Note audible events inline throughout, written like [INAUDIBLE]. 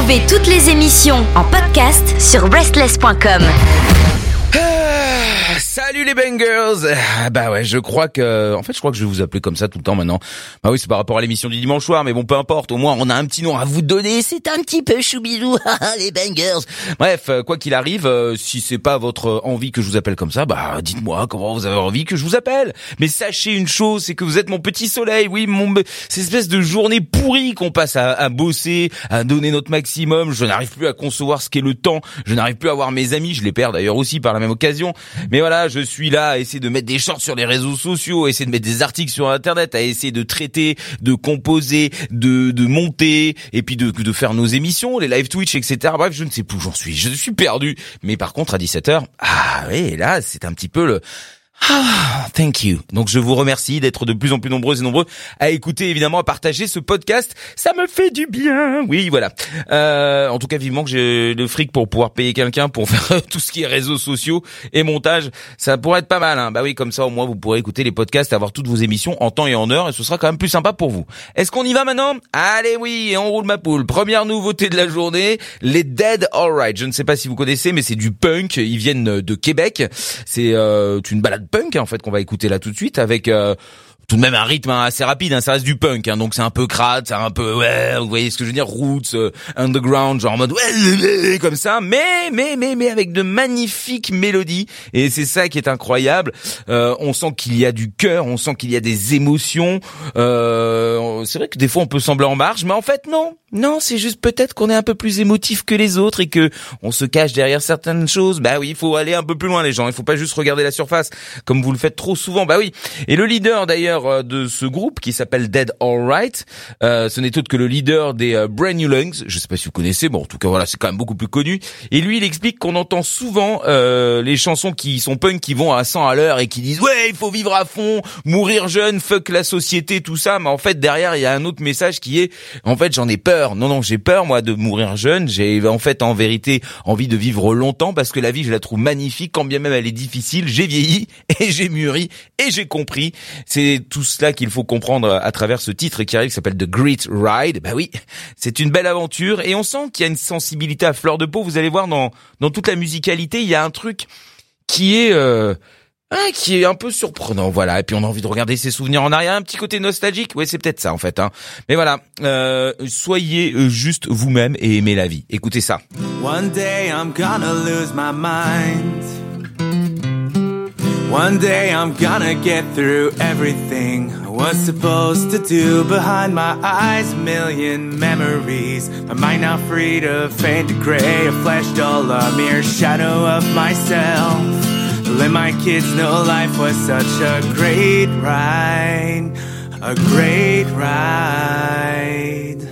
Retrouvez toutes les émissions en podcast sur breastless.com. Salut les bangers ah, Bah ouais, je crois que... En fait, je crois que je vais vous appeler comme ça tout le temps maintenant. Bah oui, c'est par rapport à l'émission du dimanche soir, mais bon, peu importe. Au moins, on a un petit nom à vous donner. C'est un petit peu choubilou, [LAUGHS] les bangers. Bref, euh, quoi qu'il arrive, euh, si c'est pas votre envie que je vous appelle comme ça, bah dites-moi comment vous avez envie que je vous appelle. Mais sachez une chose, c'est que vous êtes mon petit soleil. Oui, mon cette espèce de journée pourrie qu'on passe à, à bosser, à donner notre maximum. Je n'arrive plus à concevoir ce qu'est le temps. Je n'arrive plus à voir mes amis. Je les perds d'ailleurs aussi par la même occasion. Mais voilà, je suis là à essayer de mettre des shorts sur les réseaux sociaux, à essayer de mettre des articles sur Internet, à essayer de traiter, de composer, de, de monter, et puis de, de faire nos émissions, les live Twitch, etc. Bref, je ne sais plus où j'en suis. Je suis perdu. Mais par contre, à 17h, ah oui, là, c'est un petit peu le ah, thank you. Donc je vous remercie d'être de plus en plus nombreux et nombreux à écouter, évidemment, à partager ce podcast. Ça me fait du bien. Oui, voilà. Euh, en tout cas, vivement que j'ai le fric pour pouvoir payer quelqu'un pour [LAUGHS] faire tout ce qui est réseaux sociaux et montage. Ça pourrait être pas mal. Hein. Bah oui, comme ça au moins vous pourrez écouter les podcasts, avoir toutes vos émissions en temps et en heure, et ce sera quand même plus sympa pour vous. Est-ce qu'on y va maintenant? Allez oui, on roule ma poule. Première nouveauté de la journée, les Dead Alright. Je ne sais pas si vous connaissez, mais c'est du punk. Ils viennent de Québec. C'est euh, une balade punk en fait qu'on va écouter là tout de suite avec euh, tout de même un rythme hein, assez rapide, hein, ça reste du punk, hein, donc c'est un peu crade, c'est un peu ouais, vous voyez ce que je veux dire, roots, euh, underground, genre en mode ouais, comme ça, mais mais mais mais avec de magnifiques mélodies et c'est ça qui est incroyable. Euh, on sent qu'il y a du cœur, on sent qu'il y a des émotions. Euh, c'est vrai que des fois on peut sembler en marge, mais en fait non, non, c'est juste peut-être qu'on est un peu plus émotif que les autres et que on se cache derrière certaines choses. Bah oui, il faut aller un peu plus loin les gens, il faut pas juste regarder la surface comme vous le faites trop souvent. Bah oui. Et le leader d'ailleurs euh, de ce groupe qui s'appelle Dead Alright. Euh, ce n'est autre que le leader des euh, Brand New Lungs. Je sais pas si vous connaissez. Bon, en tout cas, voilà, c'est quand même beaucoup plus connu. Et lui, il explique qu'on entend souvent les chansons qui sont punk, qui vont à 100 à l'heure et qui disent ouais, il faut vivre à fond, mourir jeune, fuck la société, tout ça. Mais en fait, derrière, il y a un autre message qui est en fait, j'en ai peur. Non, non, j'ai peur moi de mourir jeune. J'ai en fait, en vérité, envie de vivre longtemps parce que la vie, je la trouve magnifique, quand bien même elle est difficile. J'ai vieilli [LAUGHS] et j'ai mûri et j'ai compris. C'est tout cela qu'il faut comprendre à travers ce titre qui arrive, qui s'appelle The Great Ride. Bah oui, c'est une belle aventure et on sent qu'il y a une sensibilité à fleur de peau. Vous allez voir dans dans toute la musicalité, il y a un truc qui est euh, ah, qui est un peu surprenant, voilà. Et puis on a envie de regarder ses souvenirs en arrière, un petit côté nostalgique. Ouais, c'est peut-être ça en fait. Hein. Mais voilà, euh, soyez euh, juste vous-même et aimez la vie. Écoutez ça. One day I'm gonna lose my mind. One day I'm gonna get through everything I was supposed to do. Behind my eyes, a million memories. My mind now free to fade to gray. A flesh doll, a mere shadow of myself. Let my kids know life was such a great ride. A great ride.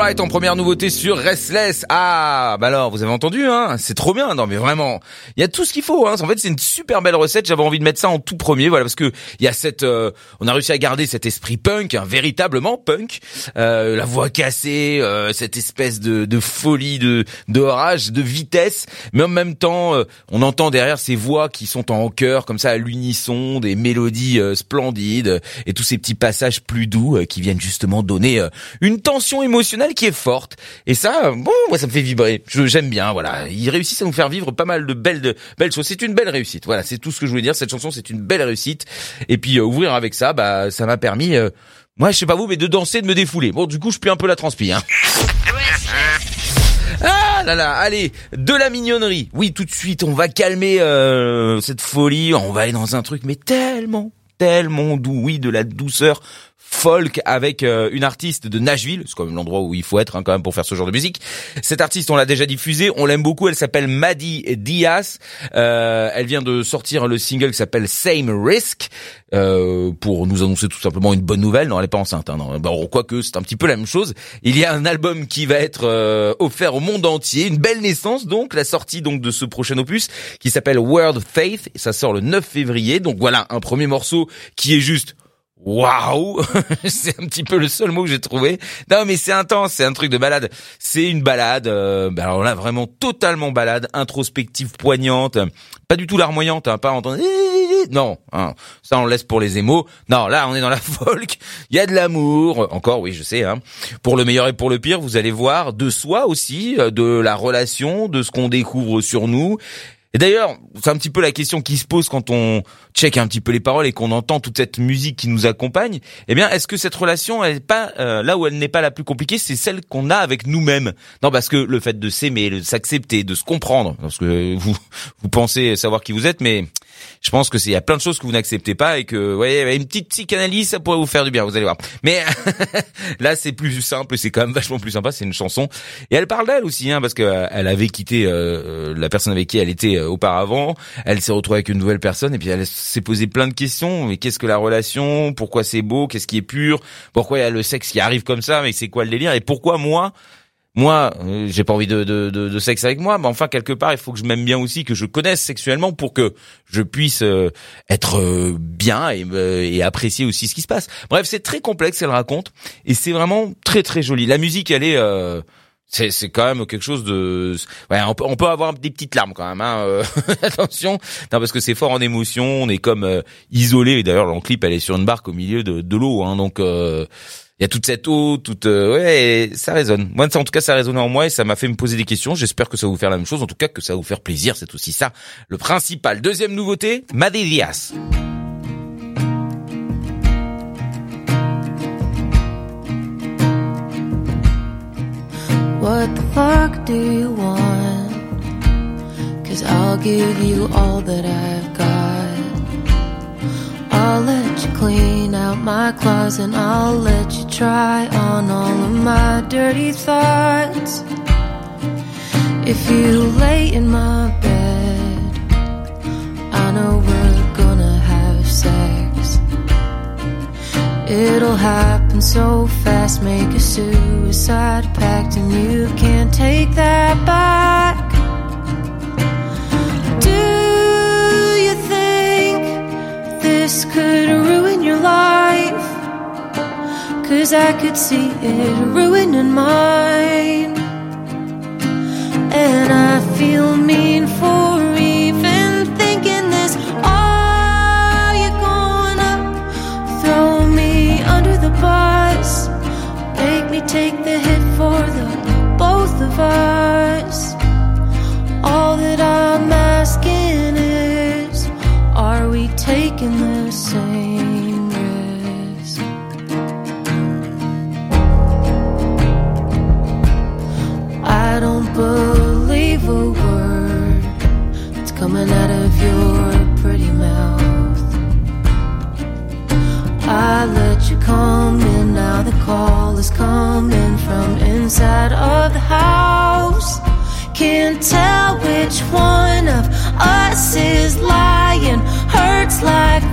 En première nouveauté sur Restless. Ah, bah alors, vous avez entendu, hein C'est trop bien. Non, mais vraiment, il y a tout ce qu'il faut. Hein. En fait, c'est une super belle recette. J'avais envie de mettre ça en tout premier, voilà, parce que il y a cette, euh, on a réussi à garder cet esprit punk, hein, véritablement punk. Euh, la voix cassée, euh, cette espèce de, de folie, de d'orage, de vitesse, mais en même temps, euh, on entend derrière ces voix qui sont en chœur, comme ça à l'unisson, des mélodies splendides et tous ces petits passages plus doux qui viennent justement donner une tension émotionnelle qui est forte. Et ça, bon, moi ça me fait vibrer. J'aime bien, voilà. Ils réussissent à nous faire vivre pas mal de belles, de belles choses. C'est une belle réussite. Voilà, c'est tout ce que je voulais dire. Cette chanson, c'est une belle réussite. Et puis euh, ouvrir avec ça, bah, ça m'a permis. Euh, moi, je sais pas vous, mais de danser, de me défouler. Bon, du coup, je pue un peu la transpi. Hein. Ah là là, allez, de la mignonnerie. Oui, tout de suite, on va calmer euh, cette folie. On va aller dans un truc, mais tellement, tellement doux. Oui, de la douceur folk avec euh, une artiste de Nashville, c'est quand même l'endroit où il faut être hein, quand même pour faire ce genre de musique. Cette artiste, on l'a déjà diffusée, on l'aime beaucoup, elle s'appelle Maddie Diaz. Euh, elle vient de sortir le single qui s'appelle Same Risk euh, pour nous annoncer tout simplement une bonne nouvelle. Non, elle est pas enceinte. Hein, non. Bon, quoique c'est un petit peu la même chose. Il y a un album qui va être euh, offert au monde entier, une belle naissance donc, la sortie donc de ce prochain opus qui s'appelle World Faith. Ça sort le 9 février. Donc voilà, un premier morceau qui est juste Waouh [LAUGHS] C'est un petit peu le seul mot que j'ai trouvé. Non mais c'est intense, c'est un truc de balade. C'est une balade, euh, bah, alors là vraiment totalement balade, introspective, poignante, pas du tout larmoyante, hein, pas entendre... [LAUGHS] Non, hein, ça on laisse pour les émos. Non, là on est dans la [LAUGHS] folk, il y a de l'amour, encore oui je sais, hein. pour le meilleur et pour le pire, vous allez voir de soi aussi, euh, de la relation, de ce qu'on découvre sur nous. Et d'ailleurs, c'est un petit peu la question qui se pose quand on check un petit peu les paroles et qu'on entend toute cette musique qui nous accompagne. Eh bien, est-ce que cette relation, elle est pas euh, là où elle n'est pas la plus compliquée, c'est celle qu'on a avec nous-mêmes? Non, parce que le fait de s'aimer, de s'accepter, de se comprendre, parce que vous vous pensez savoir qui vous êtes, mais je pense que c'est il y a plein de choses que vous n'acceptez pas et que ouais une petite psychanalyse ça pourrait vous faire du bien vous allez voir. Mais [LAUGHS] là c'est plus simple c'est quand même vachement plus sympa c'est une chanson. Et elle parle d'elle aussi hein parce que euh, elle avait quitté euh, euh, la personne avec qui elle était auparavant. Elle s'est retrouvée avec une nouvelle personne et puis elle s'est posé plein de questions. Mais qu'est-ce que la relation? Pourquoi c'est beau? Qu'est-ce qui est pur? Pourquoi il y a le sexe qui arrive comme ça? Mais c'est quoi le délire? Et pourquoi moi moi, euh, j'ai pas envie de, de, de, sexe avec moi, mais enfin quelque part, il faut que je m'aime bien aussi, que je connaisse sexuellement pour que je puisse euh, être euh, bien et, et, apprécier aussi ce qui se passe. Bref, c'est très complexe, elle raconte, et c'est vraiment très très joli. La musique, elle est c'est c'est quand même quelque chose de ouais on peut, on peut avoir des petites larmes quand même hein [LAUGHS] attention non parce que c'est fort en émotion on est comme isolé et d'ailleurs le clip elle est sur une barque au milieu de, de l'eau hein, donc il y a toute cette eau, toute euh, ouais, ça résonne. Moi, en tout cas, ça résonne en moi et ça m'a fait me poser des questions. J'espère que ça va vous faire la même chose. En tout cas, que ça va vous faire plaisir. C'est aussi ça le principal. Deuxième nouveauté, Madelias. What the fuck do you want? Cause I'll give you all that I've got. You clean out my closet and I'll let you try on all of my dirty thoughts. If you lay in my bed, I know we're gonna have sex. It'll happen so fast, make a suicide pact, and you can't take that back. Do you think this could ruin life. Cause I could see it ruining mine. And I feel mean for even thinking this. Are you gonna throw me under the bus? Make me take the hit for the both of us. All that I'm asking is, are we taking the same coming out of your pretty mouth. I let you come in, now the call is coming from inside of the house. Can't tell which one of us is lying. Hurts like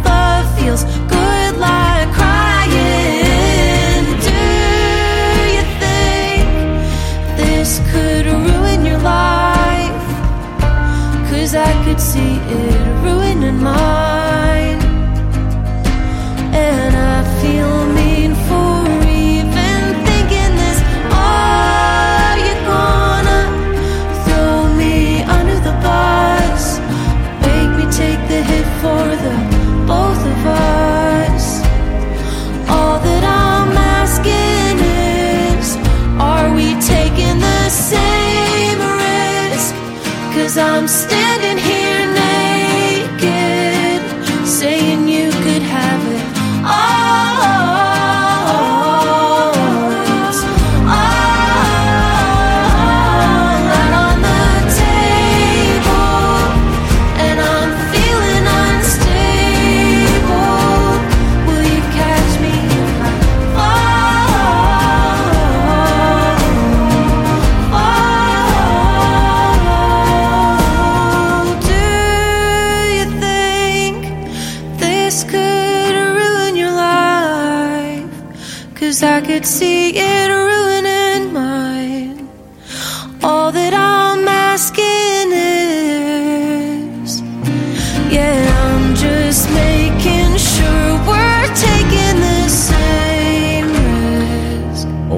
my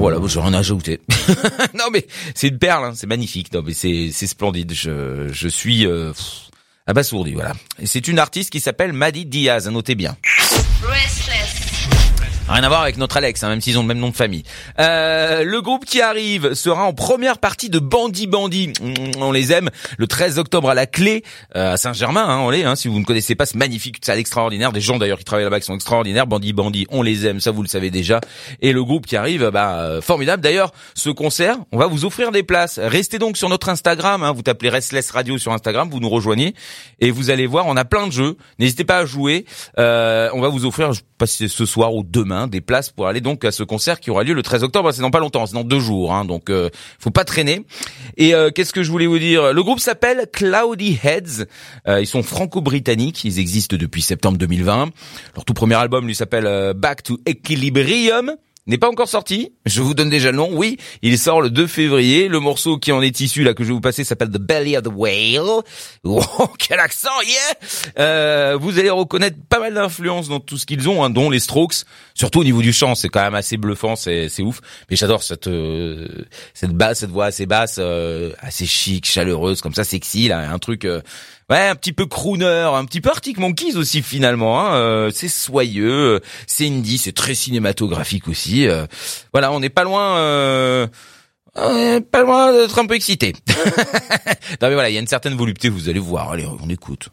Voilà, j'ai rien à ajouter. [LAUGHS] non mais c'est une perle, hein, c'est magnifique. Non mais c'est splendide. Je je suis euh, abasourdi. Voilà. C'est une artiste qui s'appelle Maddy Diaz. Notez bien. Rien à voir avec notre Alex, hein, même s'ils ont le même nom de famille. Euh, le groupe qui arrive sera en première partie de Bandit Bandit. On les aime. Le 13 octobre à la clé euh, à Saint-Germain. Hein, on les. Hein, si vous ne connaissez pas, c'est magnifique, c'est extraordinaire. Des gens d'ailleurs qui travaillent là-bas qui sont extraordinaires. Bandit Bandit, on les aime, ça vous le savez déjà. Et le groupe qui arrive, bah euh, formidable. D'ailleurs, ce concert, on va vous offrir des places. Restez donc sur notre Instagram. Hein, vous tapez Restless Radio sur Instagram, vous nous rejoignez et vous allez voir, on a plein de jeux. N'hésitez pas à jouer. Euh, on va vous offrir, je sais pas si c'est ce soir ou demain, des places pour aller donc à ce concert qui aura lieu le 13 octobre. C'est dans pas longtemps, c'est dans deux jours, hein, donc euh, faut pas traîner. Et euh, qu'est-ce que je voulais vous dire? Le groupe s'appelle Cloudy Heads. Euh, ils sont franco-britanniques. Ils existent depuis septembre 2020. Leur tout premier album lui s'appelle euh, Back to Equilibrium n'est pas encore sorti. Je vous donne déjà le nom. Oui, il sort le 2 février. Le morceau qui en est issu là que je vais vous passer s'appelle The Belly of the Whale. [LAUGHS] Oh, quel accent, yeah euh, Vous allez reconnaître pas mal d'influences dans tout ce qu'ils ont, hein, dont les Strokes. Surtout au niveau du chant, c'est quand même assez bluffant, c'est c'est ouf. Mais j'adore cette euh, cette basse, cette voix assez basse, euh, assez chic, chaleureuse, comme ça, sexy là, un truc. Ouais, un petit peu crooner, un petit peu Arctic Monkeys aussi finalement. Hein. Euh, c'est soyeux, euh, c'est indie, c'est très cinématographique aussi. euh. voilà, on n'est pas loin, euh, pas loin d'être un peu excité. [LAUGHS] non mais voilà, il y a une certaine volupté, vous allez voir. Allez, on écoute.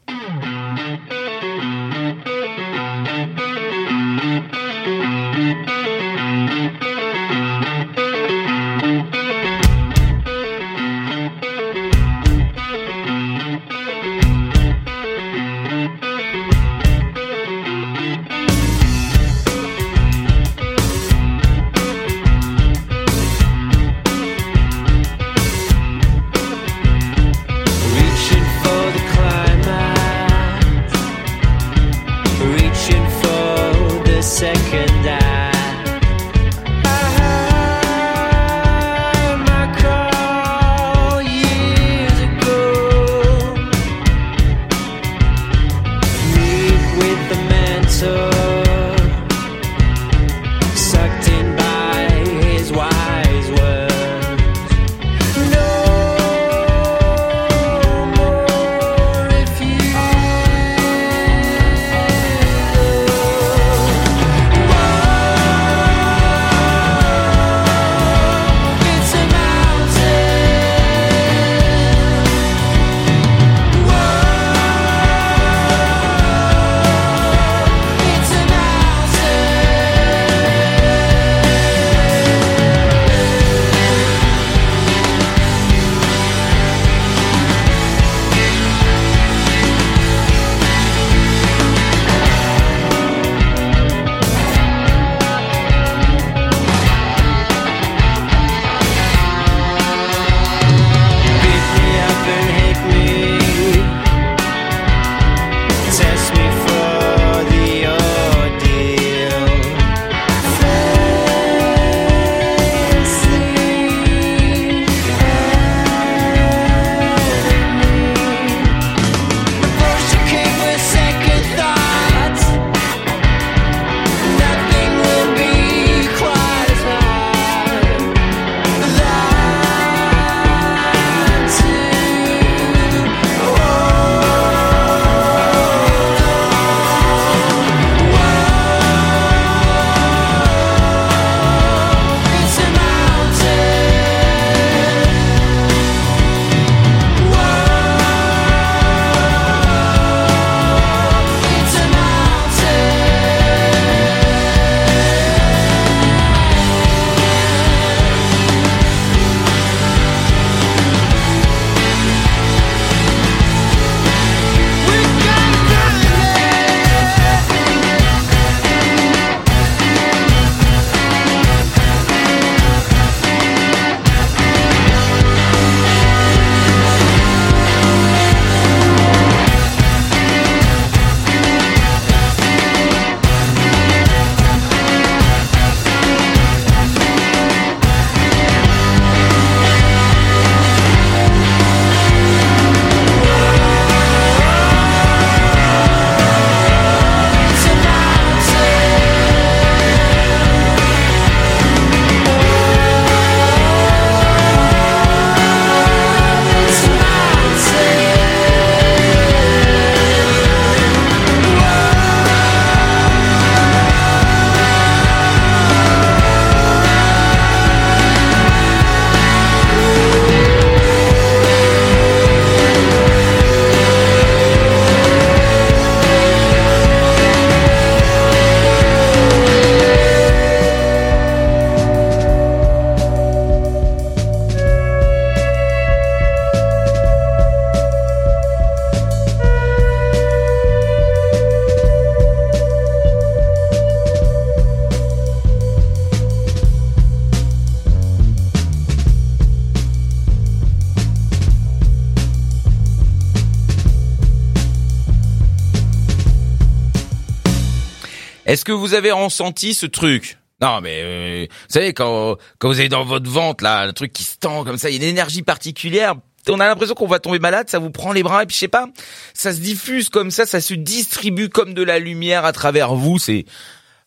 Est-ce que vous avez ressenti ce truc? Non, mais euh, vous savez quand quand vous avez dans votre ventre là un truc qui se tend comme ça, il y a une énergie particulière. On a l'impression qu'on va tomber malade, ça vous prend les bras et puis je sais pas, ça se diffuse comme ça, ça se distribue comme de la lumière à travers vous. C'est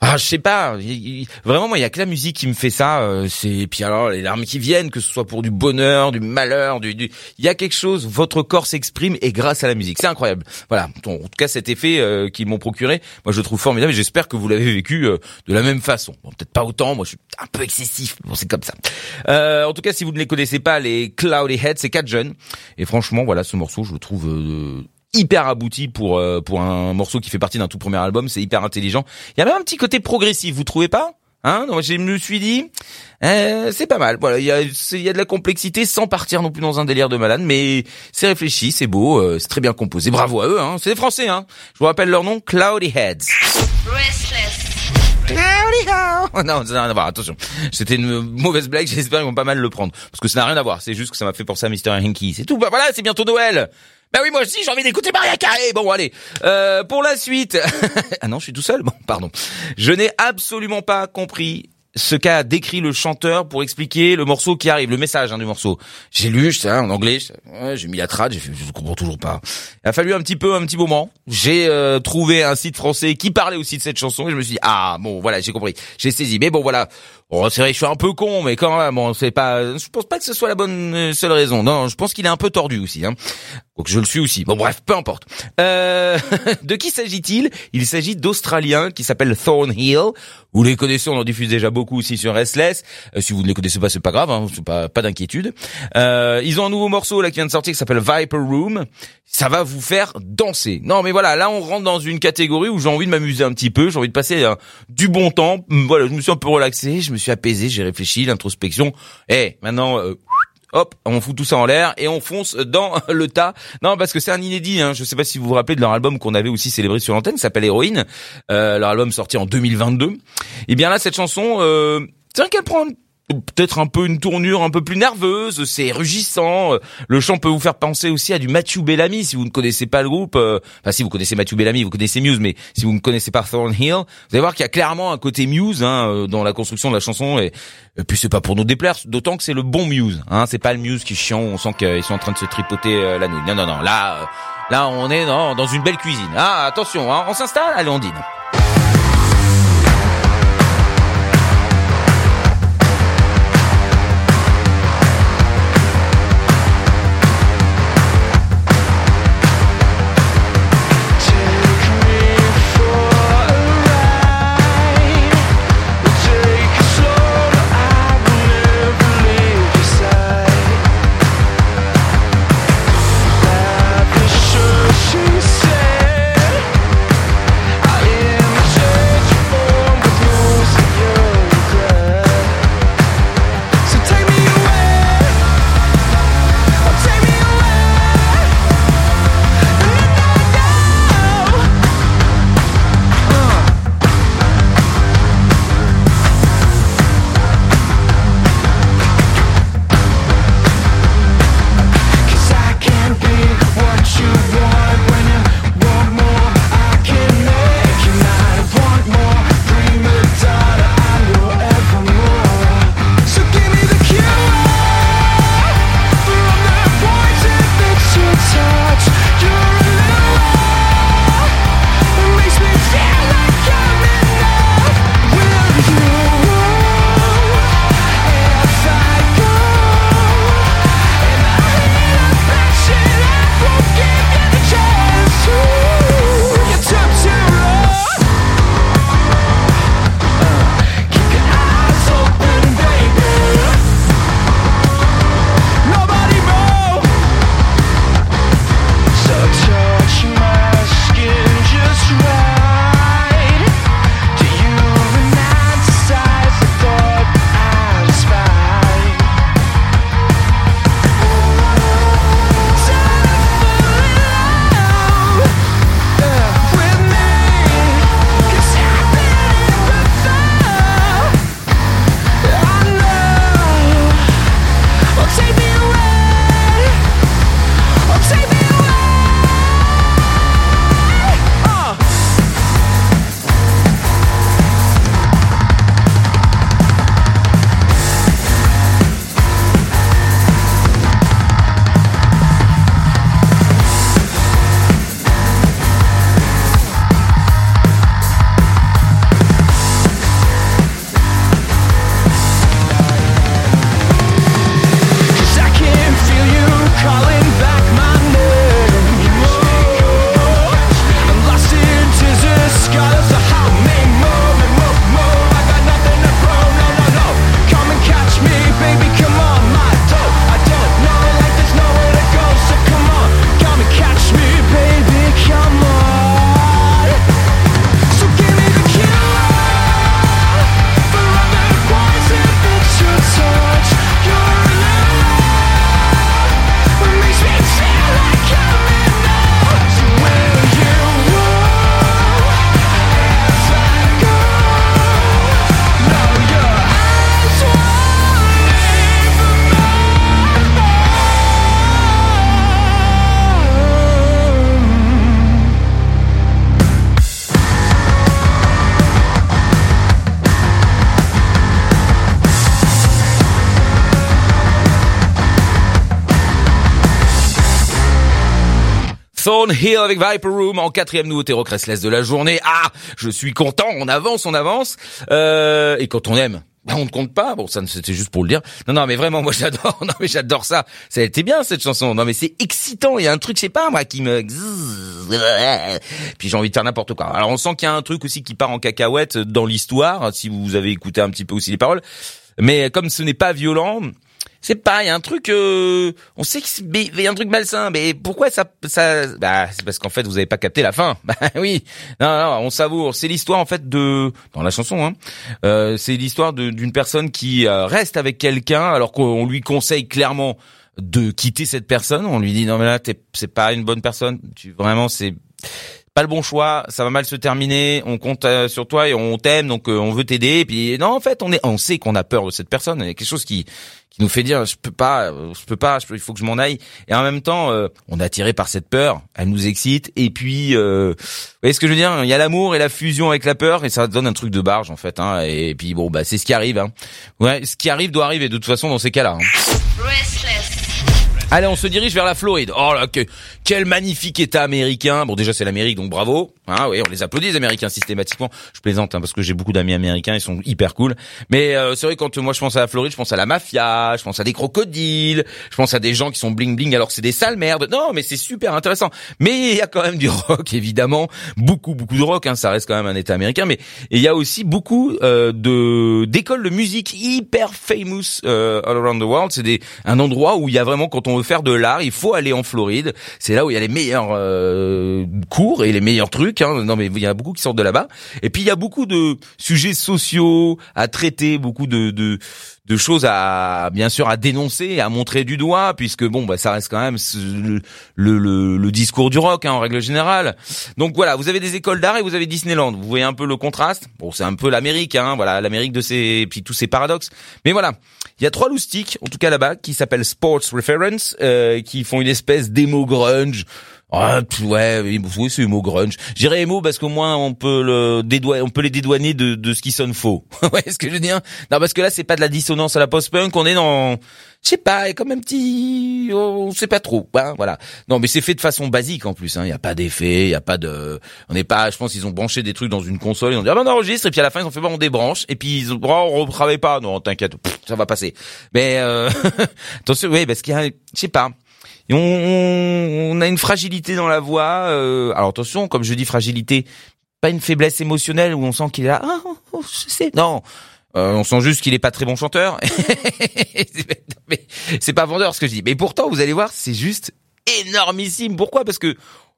ah, je sais pas. Vraiment, moi, il y a que la musique qui me fait ça. Euh, c'est puis alors les larmes qui viennent, que ce soit pour du bonheur, du malheur, du, du... il y a quelque chose. Votre corps s'exprime et grâce à la musique, c'est incroyable. Voilà. En tout cas, cet effet euh, qu'ils m'ont procuré, moi, je le trouve formidable. et J'espère que vous l'avez vécu euh, de la même façon. Bon, peut-être pas autant. Moi, je suis un peu excessif. Bon, c'est comme ça. Euh, en tout cas, si vous ne les connaissez pas, les Cloudy Heads, c'est quatre jeunes. Et franchement, voilà, ce morceau, je le trouve hyper abouti pour euh, pour un morceau qui fait partie d'un tout premier album. C'est hyper intelligent. Il y a même un petit côté progressif, vous trouvez pas? Hein? Donc je me suis dit, euh, c'est pas mal. Voilà, il y a, il y a de la complexité sans partir non plus dans un délire de malade, mais c'est réfléchi, c'est beau, euh, c'est très bien composé. Bravo à eux. Hein. C'est des Français. Hein. Je vous rappelle leur nom, Cloudy Heads. Restless. Oh non, ça n'a rien à voir. Attention, c'était une mauvaise blague. [LAUGHS] J'espère qu'ils vont pas mal le prendre parce que ça n'a rien à voir. C'est juste que ça m'a fait penser à Mr. Hanky. C'est tout. Bah voilà, c'est bientôt Noël. Bah oui, moi aussi, j'ai envie d'écouter Maria Carré. Bon, allez. Euh, pour la suite. [LAUGHS] ah non, je suis tout seul. Bon, pardon. Je n'ai absolument pas compris ce qu'a décrit le chanteur pour expliquer le morceau qui arrive, le message hein, du morceau. J'ai lu, sais, en anglais, j'ai mis la trad, j'ai je comprends toujours pas. Il a fallu un petit peu, un petit moment. J'ai euh, trouvé un site français qui parlait aussi de cette chanson et je me suis dit, ah bon, voilà, j'ai compris, j'ai saisi. Mais bon, voilà, Bon, c'est vrai, je suis un peu con, mais quand même, bon, c'est pas, je pense pas que ce soit la bonne euh, seule raison. Non, je pense qu'il est un peu tordu aussi. Hein. Donc je le suis aussi. Bon, bref, peu importe. Euh, [LAUGHS] de qui s'agit-il? Il s'agit d'Australiens qui s'appellent Thornhill. Vous les connaissez, on en diffuse déjà beaucoup aussi sur Restless. Euh, si vous ne les connaissez pas, c'est pas grave, hein, pas pas d'inquiétude. Euh, ils ont un nouveau morceau là qui vient de sortir qui s'appelle Viper Room. Ça va vous faire danser. Non, mais voilà, là on rentre dans une catégorie où j'ai envie de m'amuser un petit peu, j'ai envie de passer du bon temps. Voilà, je me suis un peu relaxé, je me suis apaisé, j'ai réfléchi, l'introspection. Eh, maintenant, euh, hop, on fout tout ça en l'air et on fonce dans [LAUGHS] le tas. Non, parce que c'est un inédit. Hein. Je sais pas si vous vous rappelez de leur album qu'on avait aussi célébré sur l'antenne, s'appelle Héroïne. Euh, leur album sorti en 2022. Et eh bien là, cette chanson, euh, vrai qu'elle prend peut-être un peu une tournure un peu plus nerveuse, c'est rugissant. Le chant peut vous faire penser aussi à du Matthew Bellamy si vous ne connaissez pas le groupe. Euh, enfin, si vous connaissez Matthew Bellamy, vous connaissez Muse, mais si vous ne connaissez pas Thornhill, vous allez voir qu'il y a clairement un côté Muse hein, euh, dans la construction de la chanson. Et, puis c'est pas pour nous déplaire, d'autant que c'est le bon Muse. Hein, c'est pas le Muse qui chiant. On sent qu'ils sont en train de se tripoter euh, la nuit. Non, non, non. Là, là, on est dans, dans une belle cuisine. Ah, attention, hein, on s'installe. Allez, on dîne. Thornhill avec Viper Room en quatrième nouveauté rock restless de la journée. Ah, je suis content, on avance, on avance. Euh, et quand on aime, bah, on ne compte pas. Bon, ça c'était juste pour le dire. Non, non, mais vraiment, moi [LAUGHS] j'adore. Non, mais j'adore ça. Ça a été bien cette chanson. Non, mais c'est excitant. Il y a un truc, je sais pas moi, qui me. Puis j'ai envie de faire n'importe quoi. Alors on sent qu'il y a un truc aussi qui part en cacahuète dans l'histoire. Si vous avez écouté un petit peu aussi les paroles. Mais comme ce n'est pas violent, c'est pas, il y a un truc, euh, on sait qu'il y a un truc malsain, mais pourquoi ça, ça, bah, c'est parce qu'en fait vous avez pas capté la fin. [LAUGHS] Bah oui, non, non, on savoure. C'est l'histoire en fait de, dans la chanson, hein, euh, c'est l'histoire d'une personne qui euh, reste avec quelqu'un alors qu'on lui conseille clairement de quitter cette personne. On lui dit non mais là c'est pas une bonne personne. Tu vraiment c'est pas le bon choix, ça va mal se terminer, on compte euh, sur toi et on t'aime donc euh, on veut t'aider et puis non en fait on est on sait qu'on a peur de cette personne, il y a quelque chose qui qui nous fait dire je peux pas je peux pas il faut que je m'en aille et en même temps euh, on est attiré par cette peur, elle nous excite et puis vous voyez ce que je veux dire, il y a l'amour et la fusion avec la peur et ça donne un truc de barge en fait hein, et puis bon bah c'est ce qui arrive hein. Ouais, ce qui arrive doit arriver de toute façon dans ces cas-là. Hein. Allez, on se dirige vers la Floride. Oh là, que, quel magnifique État américain. Bon, déjà c'est l'Amérique, donc bravo. Hein, oui, on les applaudit les Américains systématiquement. Je plaisante hein, parce que j'ai beaucoup d'amis américains, ils sont hyper cool. Mais euh, c'est vrai quand moi je pense à la Floride, je pense à la mafia, je pense à des crocodiles, je pense à des gens qui sont bling bling alors que c'est des sales merdes. Non, mais c'est super intéressant. Mais il y a quand même du [LAUGHS] rock, évidemment, beaucoup beaucoup de rock. Hein, ça reste quand même un État américain, mais il y a aussi beaucoup euh, de d'écoles de musique hyper famous euh, all around the world. C'est un endroit où il y a vraiment quand on faire de l'art, il faut aller en Floride. C'est là où il y a les meilleurs euh, cours et les meilleurs trucs. Hein. Non, mais il y a beaucoup qui sortent de là-bas. Et puis il y a beaucoup de sujets sociaux à traiter, beaucoup de, de de choses à bien sûr à dénoncer, à montrer du doigt, puisque bon bah ça reste quand même le, le, le discours du rock hein, en règle générale. Donc voilà, vous avez des écoles d'art et vous avez Disneyland. Vous voyez un peu le contraste. Bon, c'est un peu l'Amérique, hein, voilà, l'Amérique de ses puis tous ses paradoxes. Mais voilà, il y a trois loustiques, en tout cas là-bas, qui s'appellent Sports Reference, euh, qui font une espèce d'émo grunge. Ah, ouais, oui, c'est émo grunge. J'irais émo parce qu'au moins on peut le dédouaner, on peut les dédouaner de, de ce qui sonne faux. [LAUGHS] ouais, ce que je veux dire? Non, parce que là c'est pas de la dissonance à la post-punk, on est dans, je sais pas, comme un petit, on sait pas trop. Hein, voilà. Non, mais c'est fait de façon basique en plus. Il hein. y a pas d'effet, il y a pas de, on n'est pas. Je pense qu'ils ont branché des trucs dans une console, ils ont dit ah ben on enregistre et puis à la fin ils ont fait bon on débranche et puis ils ont oh, on retravaille pas. Non, t'inquiète, ça va passer. Mais euh... [LAUGHS] attention, oui, parce qu'il y a, je sais pas on, on, a une fragilité dans la voix. Euh, alors attention, comme je dis fragilité, pas une faiblesse émotionnelle où on sent qu'il est là. Ah, oh, oh, je sais. Non, euh, on sent juste qu'il est pas très bon chanteur. [LAUGHS] c'est pas vendeur ce que je dis. Mais pourtant, vous allez voir, c'est juste énormissime. Pourquoi? Parce que Oh,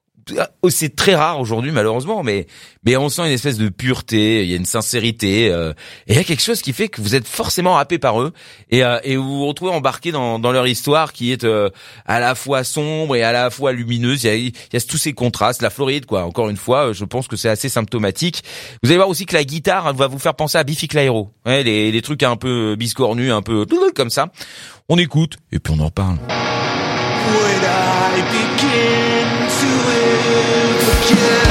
c'est très rare aujourd'hui malheureusement, mais mais on sent une espèce de pureté, il y a une sincérité, euh, et il y a quelque chose qui fait que vous êtes forcément happé par eux et, euh, et vous vous retrouvez embarqué dans, dans leur histoire qui est euh, à la fois sombre et à la fois lumineuse. Il y a, il y a tous ces contrastes. La Floride, quoi. Encore une fois, je pense que c'est assez symptomatique. Vous allez voir aussi que la guitare va vous faire penser à Biffy Clyro, ouais, les, les trucs un peu biscornus, un peu comme ça. On écoute et puis on en parle. Yeah.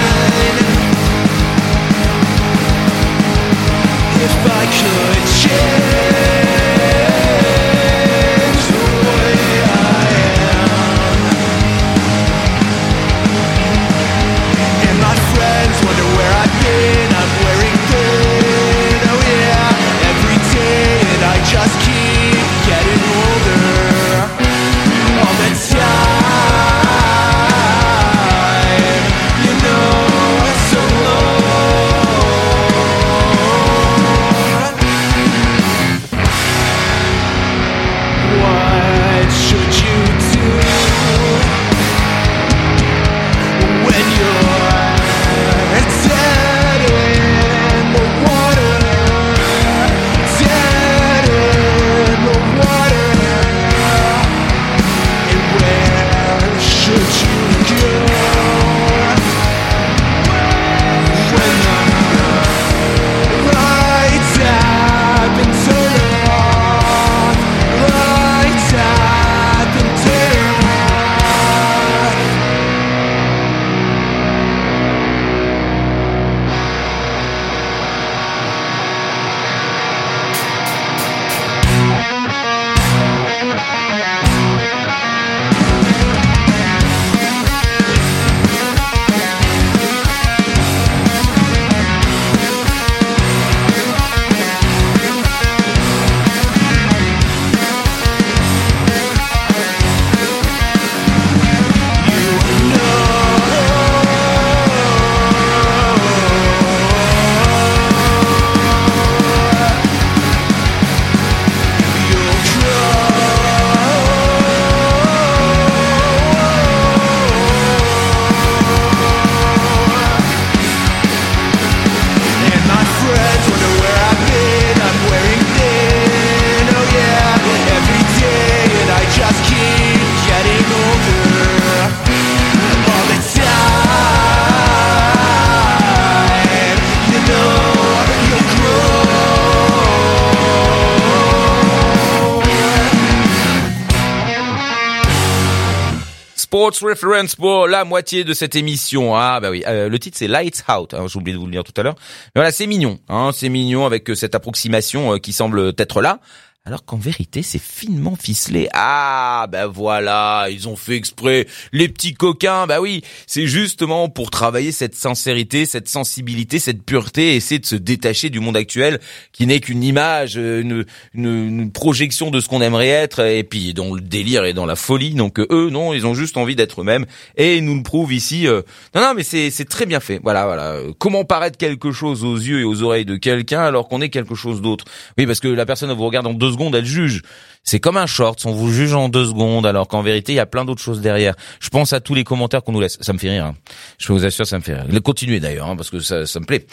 Sports Reference pour la moitié de cette émission. Ah bah oui, euh, le titre c'est Lights Out. Hein, J'ai oublié de vous le dire tout à l'heure. Mais voilà, c'est mignon. Hein, c'est mignon avec euh, cette approximation euh, qui semble être là. Alors qu'en vérité, c'est finement ficelé. Ah, ben voilà, ils ont fait exprès. Les petits coquins, bah oui, c'est justement pour travailler cette sincérité, cette sensibilité, cette pureté, essayer de se détacher du monde actuel qui n'est qu'une image, une, une, une projection de ce qu'on aimerait être, et puis dans le délire et dans la folie. Donc euh, eux, non, ils ont juste envie d'être eux-mêmes, et ils nous le prouvent ici. euh, Non, non, mais c'est très bien fait. Voilà, voilà. Comment paraître quelque chose aux yeux et aux oreilles de quelqu'un alors qu'on est quelque chose d'autre? Oui, parce que la personne vous regarde en deux secondes, elle juge. C'est comme un short, on vous juge en deux secondes, alors qu'en vérité, il y a plein d'autres choses derrière. Je pense à tous les commentaires qu'on nous laisse. Ça me fait rire. hein. Je vous assure, ça me fait rire. Continuez d'ailleurs, hein, parce que ça, ça me plaît.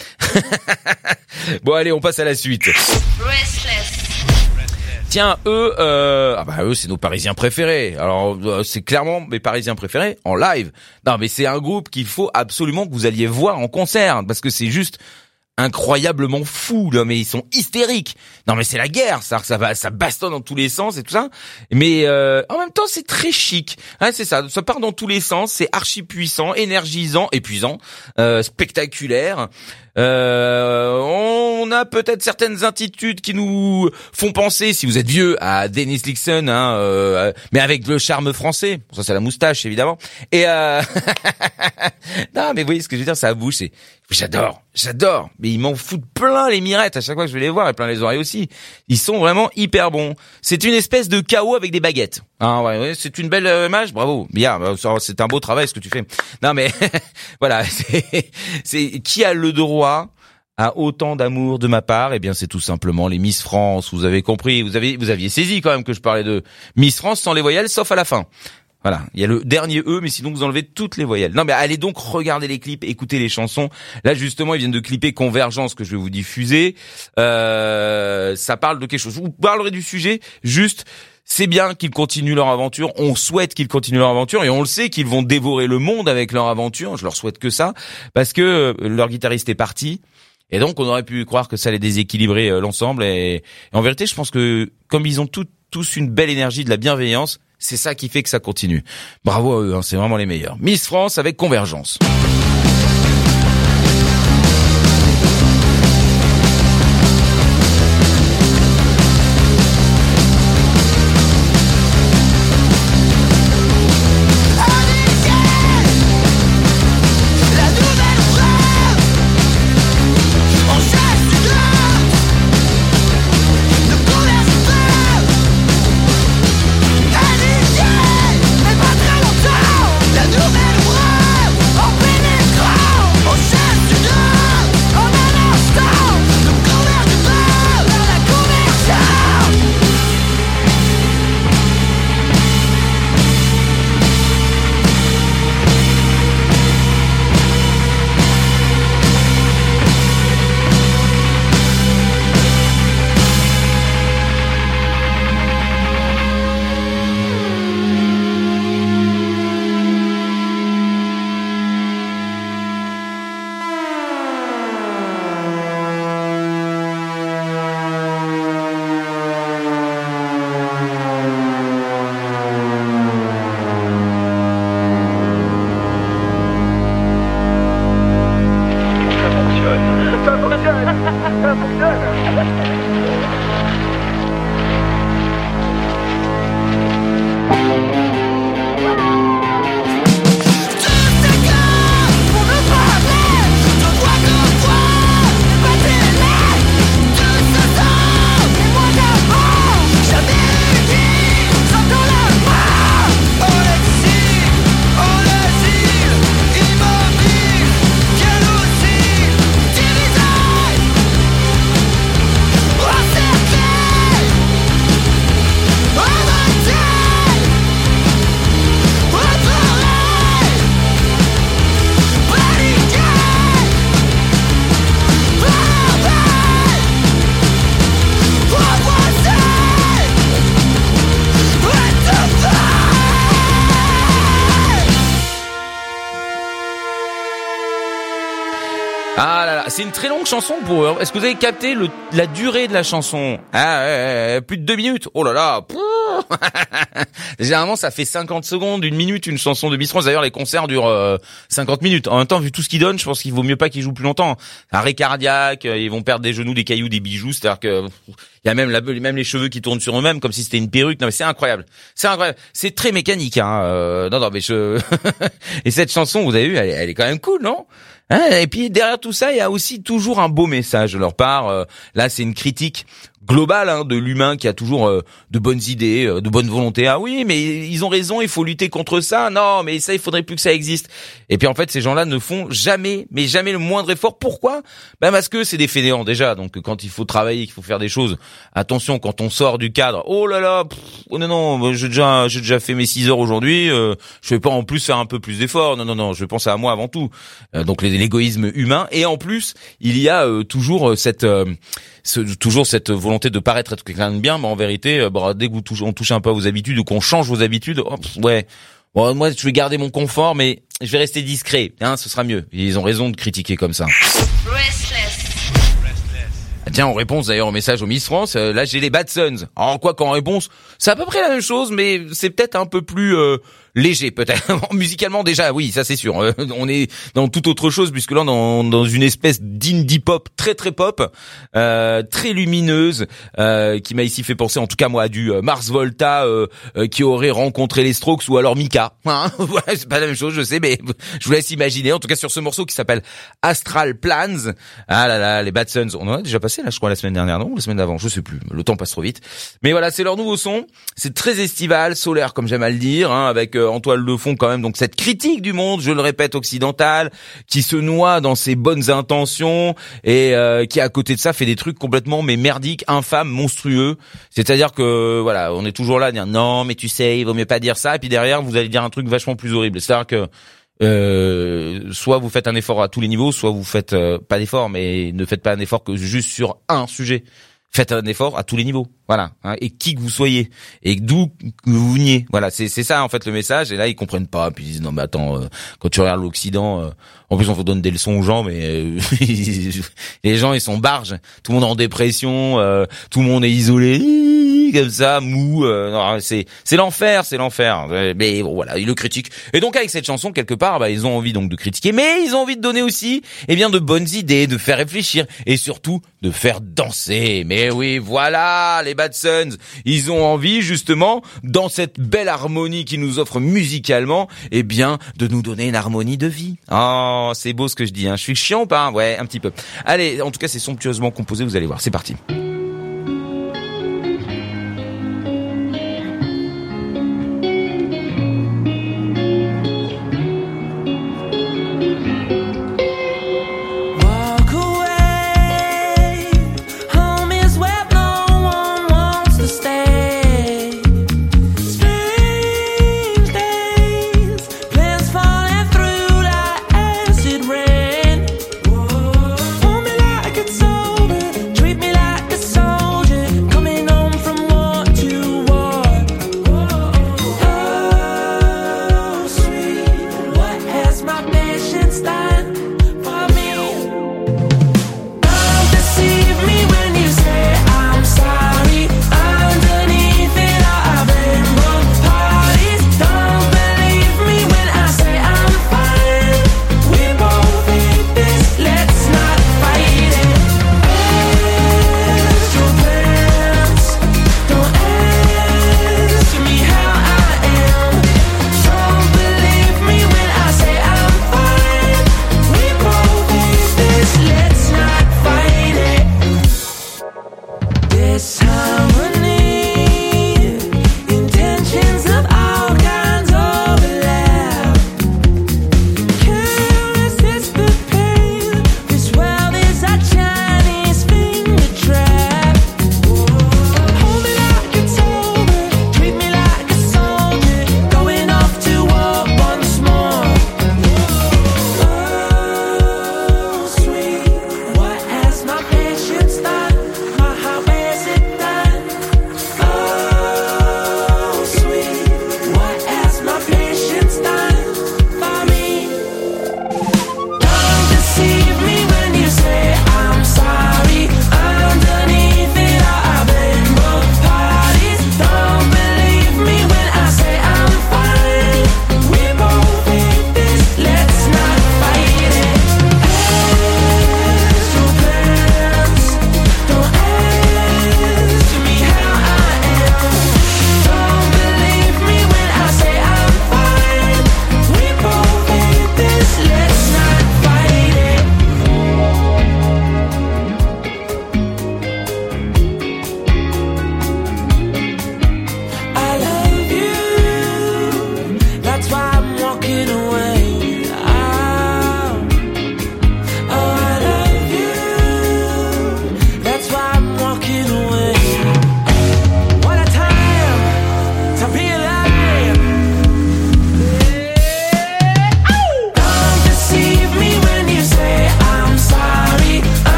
[LAUGHS] bon, allez, on passe à la suite. Tiens, eux, euh, ah bah eux, c'est nos Parisiens préférés. Alors, euh, c'est clairement mes Parisiens préférés en live. Non, mais c'est un groupe qu'il faut absolument que vous alliez voir en concert, parce que c'est juste incroyablement fou là mais ils sont hystériques non mais c'est la guerre ça ça va ça bastonne dans tous les sens et tout ça mais euh, en même temps c'est très chic hein, c'est ça ça part dans tous les sens c'est archi puissant énergisant épuisant euh, spectaculaire euh, on a peut-être certaines attitudes qui nous font penser, si vous êtes vieux, à Dennis Lixon, hein, euh, mais avec le charme français. Ça c'est la moustache évidemment. Et euh... [LAUGHS] non, mais vous voyez ce que je veux dire, ça. C'est j'adore, j'adore. Mais ils m'en foutent plein les mirettes à chaque fois que je vais les voir et plein les oreilles aussi. Ils sont vraiment hyper bons. C'est une espèce de chaos avec des baguettes. Ah ouais, c'est une belle euh, image, bravo. Bien, bah, c'est un beau travail ce que tu fais. Non mais [LAUGHS] voilà, [LAUGHS] c'est qui a le droit à autant d'amour de ma part, eh bien c'est tout simplement les Miss France. Vous avez compris, vous avez vous aviez saisi quand même que je parlais de Miss France sans les voyelles, sauf à la fin. Voilà, il y a le dernier E, mais sinon vous enlevez toutes les voyelles. Non, mais allez donc regarder les clips, écouter les chansons. Là, justement, ils viennent de clipper Convergence que je vais vous diffuser. Euh, ça parle de quelque chose. Vous parlerai du sujet. Juste, c'est bien qu'ils continuent leur aventure. On souhaite qu'ils continuent leur aventure et on le sait qu'ils vont dévorer le monde avec leur aventure. Je leur souhaite que ça, parce que euh, leur guitariste est parti. Et donc, on aurait pu croire que ça allait déséquilibrer euh, l'ensemble. Et, en vérité, je pense que comme ils ont tous une belle énergie, de la bienveillance, c'est ça qui fait que ça continue. Bravo à eux, hein, c'est vraiment les meilleurs. Miss France avec Convergence. Avez le, la durée de la chanson Ah, plus de deux minutes. Oh là là. [LAUGHS] Généralement, ça fait 50 secondes, une minute, une chanson de France. D'ailleurs, les concerts durent euh, 50 minutes. En même temps, vu tout ce qu'ils donnent, je pense qu'il vaut mieux pas qu'ils jouent plus longtemps. Arrêt cardiaque, euh, ils vont perdre des genoux, des cailloux, des bijoux. C'est-à-dire que il y a même la, même les cheveux qui tournent sur eux-mêmes comme si c'était une perruque. Non, mais c'est incroyable. C'est incroyable. C'est très mécanique. Hein. Euh, non, non, mais je. [LAUGHS] Et cette chanson, vous avez vu, elle est quand même cool, non? Hein, et puis derrière tout ça, il y a aussi toujours un beau message de leur part. Euh, là, c'est une critique globale hein, de l'humain qui a toujours euh, de bonnes idées, euh, de bonne volonté. Ah oui, mais ils ont raison, il faut lutter contre ça. Non, mais ça, il faudrait plus que ça existe. Et puis en fait, ces gens-là ne font jamais, mais jamais le moindre effort. Pourquoi? Ben parce que c'est des fainéants déjà. Donc quand il faut travailler, qu'il faut faire des choses, attention, quand on sort du cadre, oh là là, oh non non, j'ai déjà, j'ai déjà fait mes 6 heures aujourd'hui. euh, je vais pas en plus faire un peu plus d'efforts. Non non non, je pense à moi avant tout. Euh, donc l'égoïsme humain. Et en plus, il y a euh, toujours euh, cette ce- toujours cette volonté de paraître être quelqu'un de bien, mais en vérité, euh, bah, dès que vous touchez, on touche un peu à vos habitudes ou qu'on change vos habitudes, oh, pff, ouais. Bon, moi, je vais garder mon confort, mais je vais rester discret. Hein, ce sera mieux. Ils ont raison de critiquer comme ça. Ah, Tiens, en réponse d'ailleurs au message au Miss France, euh, là j'ai les Bad Sons. Alors quoi qu'en réponse, c'est à peu près la même chose, mais c'est peut-être un peu plus euh, léger peut-être. [LAUGHS] Musicalement déjà, oui, ça c'est sûr. Euh, on est dans toute autre chose puisque là dans, dans une espèce d'indie pop très très pop, euh, très lumineuse, euh, qui m'a ici fait penser en tout cas moi à du euh, Mars Volta euh, euh, qui aurait rencontré les Strokes ou alors Mika. [LAUGHS] Hein [LAUGHS] voilà, c'est pas la même chose, je sais, mais je vous laisse imaginer. En tout cas sur ce morceau qui s'appelle Astral Plans. Ah là là, les Bad Sons, on en a déjà passé là, je crois la semaine dernière, non, la semaine d'avant, je sais plus. Le temps passe trop vite. Mais voilà, c'est leur nouveau son. C'est très estival, solaire comme j'aime à le dire, hein, avec en toile de fond quand même. Donc cette critique du monde, je le répète, occidental, qui se noie dans ses bonnes intentions et euh, qui à côté de ça fait des trucs complètement mais merdiques, infâmes, monstrueux. C'est-à-dire que voilà, on est toujours là à dire non, mais tu sais, il vaut mieux pas dire ça. Et puis derrière, vous allez dire un truc vachement plus horrible. C'est-à-dire que euh, soit vous faites un effort à tous les niveaux, soit vous faites euh, pas d'effort, mais ne faites pas un effort que juste sur un sujet. Faites un effort à tous les niveaux, voilà. hein, et qui que vous soyez, et d'où que vous veniez, voilà. C'est c'est ça en fait le message. Et là ils comprennent pas, puis ils disent non mais attends, euh, quand tu regardes l'Occident, euh, en plus on vous donne des leçons aux gens, mais euh, [LAUGHS] les gens ils sont barges, tout le monde en dépression, euh, tout le monde est isolé, comme ça, mou. euh, c'est c'est l'enfer, c'est l'enfer. Mais bon, voilà, ils le critiquent. Et donc avec cette chanson quelque part, bah, ils ont envie donc de critiquer, mais ils ont envie de donner aussi, eh bien, de bonnes idées, de faire réfléchir et surtout de faire danser. Mais oui, voilà, les Bad Sons, ils ont envie justement dans cette belle harmonie qu'ils nous offrent musicalement, eh bien, de nous donner une harmonie de vie. Oh, c'est beau ce que je dis. Hein. Je suis chiant ou pas? Ouais, un petit peu. Allez, en tout cas, c'est somptueusement composé. Vous allez voir. C'est parti.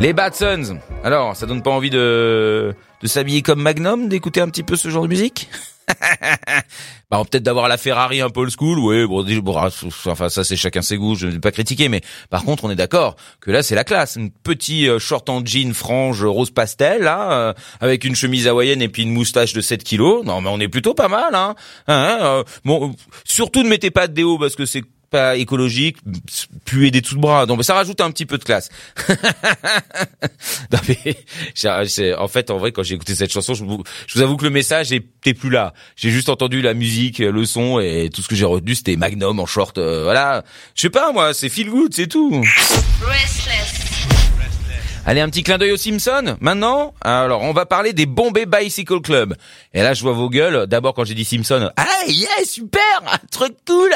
Les Bad Sons. Alors, ça donne pas envie de, de s'habiller comme Magnum, d'écouter un petit peu ce genre de musique? [LAUGHS] Bah, peut-être d'avoir la Ferrari un peu old school, oui, bon, bon, ah, enfin ça c'est chacun ses goûts, je ne vais pas critiquer, mais par contre on est d'accord que là c'est la classe, une petit euh, short en jean frange rose pastel là, euh, avec une chemise hawaïenne et puis une moustache de 7 kilos, non mais on est plutôt pas mal, hein. hein euh, bon, surtout ne mettez pas de déo parce que c'est pas écologique, puer des tout de bras. Donc ça rajoute un petit peu de classe. [LAUGHS] non, mais, en fait, en vrai, quand j'ai écouté cette chanson, je vous, je vous avoue que le message était plus là. J'ai juste entendu la musique, le son et tout ce que j'ai retenu, c'était Magnum en short. euh, voilà. Je sais pas moi, c'est feel good, c'est tout. Allez, un petit clin d'œil aux Simpsons. Maintenant, alors on va parler des Bombay Bicycle Club. Et là, je vois vos gueules. D'abord, quand j'ai dit Simpson, ah yeah, super, un truc cool.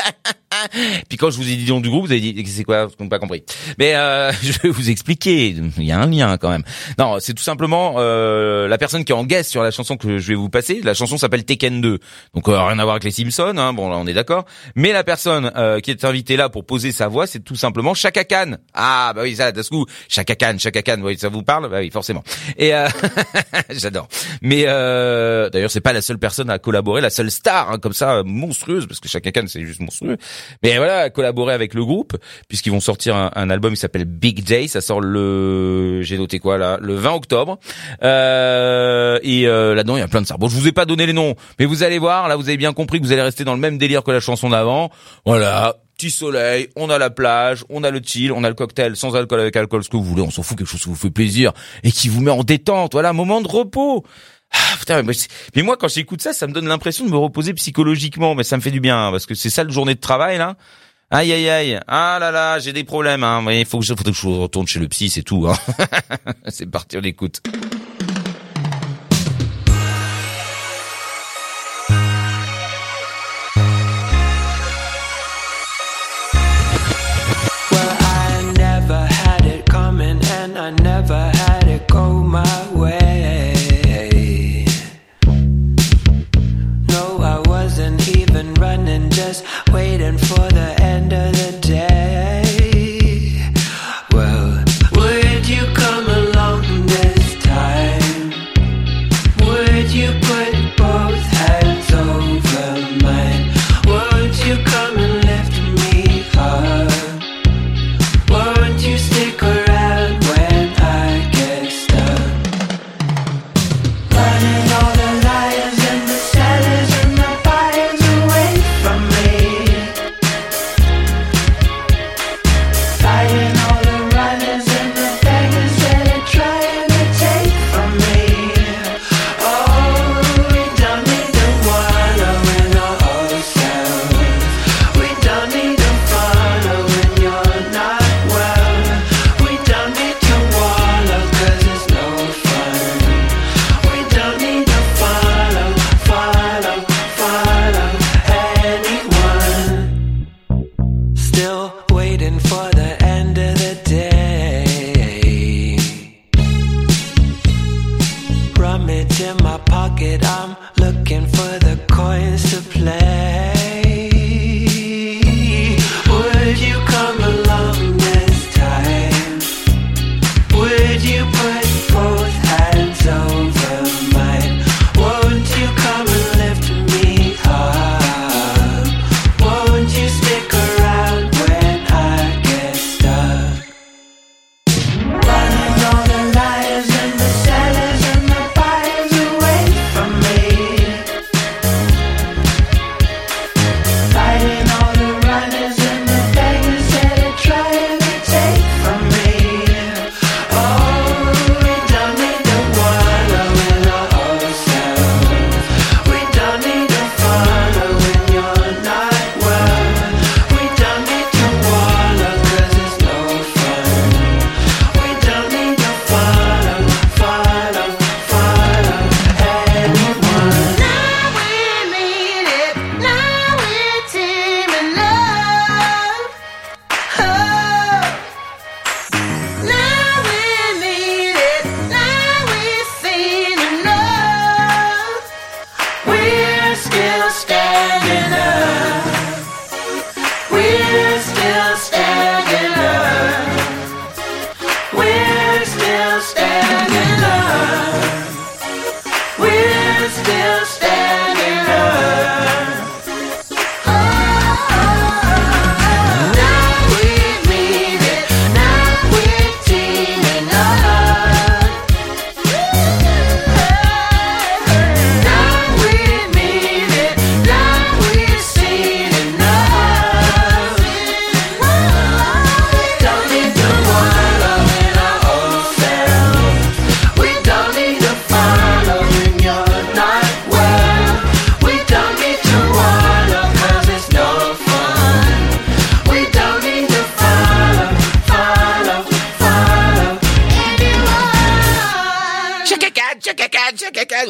[LAUGHS] Puis quand je vous ai dit le nom du groupe, vous avez dit c'est quoi? Je n'ai pas compris. Mais euh, [LAUGHS] je vais vous expliquer. Il y a un lien quand même. Non, c'est tout simplement euh, la personne qui est en guest sur la chanson que je vais vous passer. La chanson s'appelle Tekken 2. Donc euh, rien à voir avec les Simpsons. Hein. Bon, là on est d'accord. Mais la personne euh, qui est invitée là pour poser sa voix, c'est tout simplement Chaka Khan. Ah bah oui, ça, d'un coup, Chaka Khan, Chaka Khan. Oui, ça vous parle? Bah oui, forcément. Et euh, [LAUGHS] j'adore. Mais d'ailleurs, c'est pas la seule personne à collaborer, la seule star hein, comme ça monstrueuse, parce que Chaka Khan c'est juste monstrueux. Mais voilà, collaborer avec le groupe, puisqu'ils vont sortir un, un album qui s'appelle Big Day. Ça sort le, j'ai noté quoi là, le 20 octobre. Euh, et euh, là-dedans, il y a plein de stars. Bon, je vous ai pas donné les noms, mais vous allez voir. Là, vous avez bien compris que vous allez rester dans le même délire que la chanson d'avant. Voilà. Petit soleil, on a la plage, on a le chill, on a le cocktail sans alcool avec alcool, ce que vous voulez, on s'en fout, quelque chose qui vous fait plaisir et qui vous met en détente, voilà, moment de repos. Ah, mais, moi, quand j'écoute ça, ça me donne l'impression de me reposer psychologiquement, mais ça me fait du bien hein, parce que c'est ça le journée de travail là. Aïe aïe aïe, ah là là, j'ai des problèmes, hein. il faut que je, faut que je retourne chez le psy, c'est tout. Hein. [LAUGHS] c'est parti, on écoute.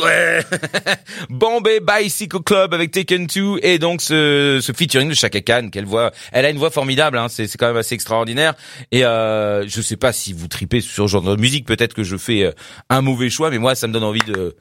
Ouais. [LAUGHS] Bombay Bicycle Club avec Taken 2 et donc ce, ce featuring de Chaka Khan qu'elle voit, elle a une voix formidable, hein, c'est c'est quand même assez extraordinaire. Et euh, je sais pas si vous tripez sur ce genre de musique, peut-être que je fais euh, un mauvais choix, mais moi ça me donne envie de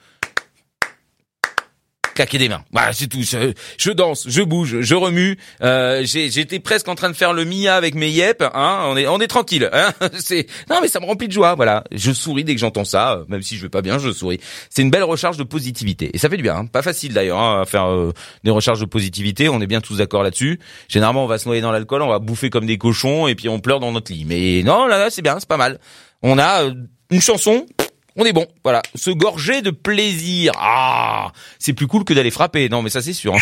claquer des mains. Voilà, c'est tout. Je, danse, je bouge, je remue. Euh, J'étais presque en train de faire le Mia avec mes yep. Hein, on est, on est tranquille. Hein [LAUGHS] c'est non, mais ça me remplit de joie. Voilà, je souris dès que j'entends ça, euh, même si je vais pas bien, je souris. C'est une belle recharge de positivité et ça fait du bien. hein. Pas facile d'ailleurs hein, à faire euh, des recharges de positivité. On est bien tous d'accord là-dessus. Généralement, on va se noyer dans l'alcool, on va bouffer comme des cochons et puis on pleure dans notre lit. Mais non, là, là c'est bien, c'est pas mal. On a euh, une chanson. On est bon, voilà. Se gorger de plaisir. Ah, c'est plus cool que d'aller frapper. Non, mais ça c'est sûr. hein.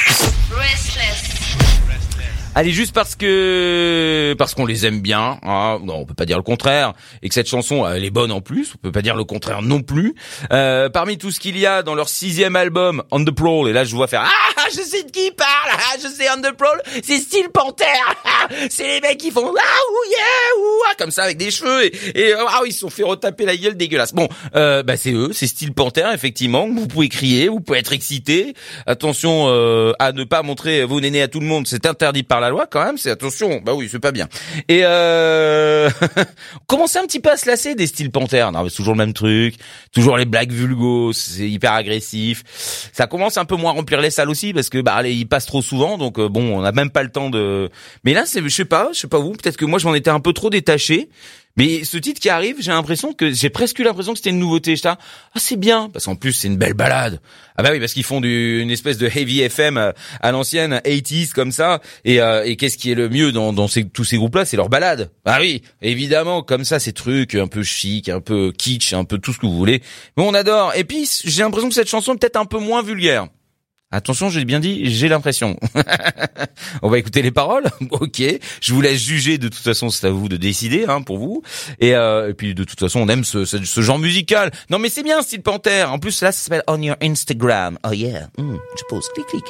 Allez, juste parce que parce qu'on les aime bien, hein, non, on peut pas dire le contraire, et que cette chanson elle est bonne en plus, on peut pas dire le contraire non plus. Euh, parmi tout ce qu'il y a dans leur sixième album, On the Prowl, et là je vois faire ah je sais de qui il parle, ah, je sais On the Prowl, c'est style Panther, [LAUGHS] ah, c'est les mecs qui font ah ouh yeah ouh ah, comme ça avec des cheveux et, et ah ils se sont fait retaper la gueule dégueulasse. Bon, euh, bah c'est eux, c'est style Panther effectivement. Vous pouvez crier, vous pouvez être excité. Attention euh, à ne pas montrer vos nénés à tout le monde, c'est interdit par la loi quand même. C'est attention, bah oui c'est pas bien. Et euh, [LAUGHS] on commençait un petit peu à se lasser des styles Panther. Non, mais toujours le même truc, toujours les blagues vulgos, c'est hyper agressif. Ça commence un peu moins à remplir les salles aussi parce que bah allez, ils passent trop souvent, donc euh, bon on n'a même pas le temps de. Mais là c'est, je sais pas, je sais pas vous, peut-être que moi je m'en étais un peu trop détaché. Mais ce titre qui arrive, j'ai l'impression que j'ai presque eu l'impression que c'était une nouveauté. Là, ah c'est bien parce qu'en plus c'est une belle balade. Ah bah oui parce qu'ils font du, une espèce de heavy FM euh, à l'ancienne 80s comme ça. Et, euh, et qu'est-ce qui est le mieux dans, dans tous ces groupes-là, c'est leur balade. Ah oui, évidemment comme ça ces trucs un peu chic, un peu kitsch, un peu tout ce que vous voulez. Mais on adore. Et puis j'ai l'impression que cette chanson est peut-être un peu moins vulgaire. Attention, j'ai bien dit, j'ai l'impression. [LAUGHS] On va écouter les paroles, [LAUGHS] ok. Je vous laisse juger. De toute façon, c'est à vous de décider, hein, pour vous. Et, euh, et puis, de toute façon, on aime ce, ce, ce genre musical. Non, mais c'est bien, style Panthère. En plus, là, ça s'appelle On Your Instagram. Oh yeah. Hmm, je pose, clic, clic.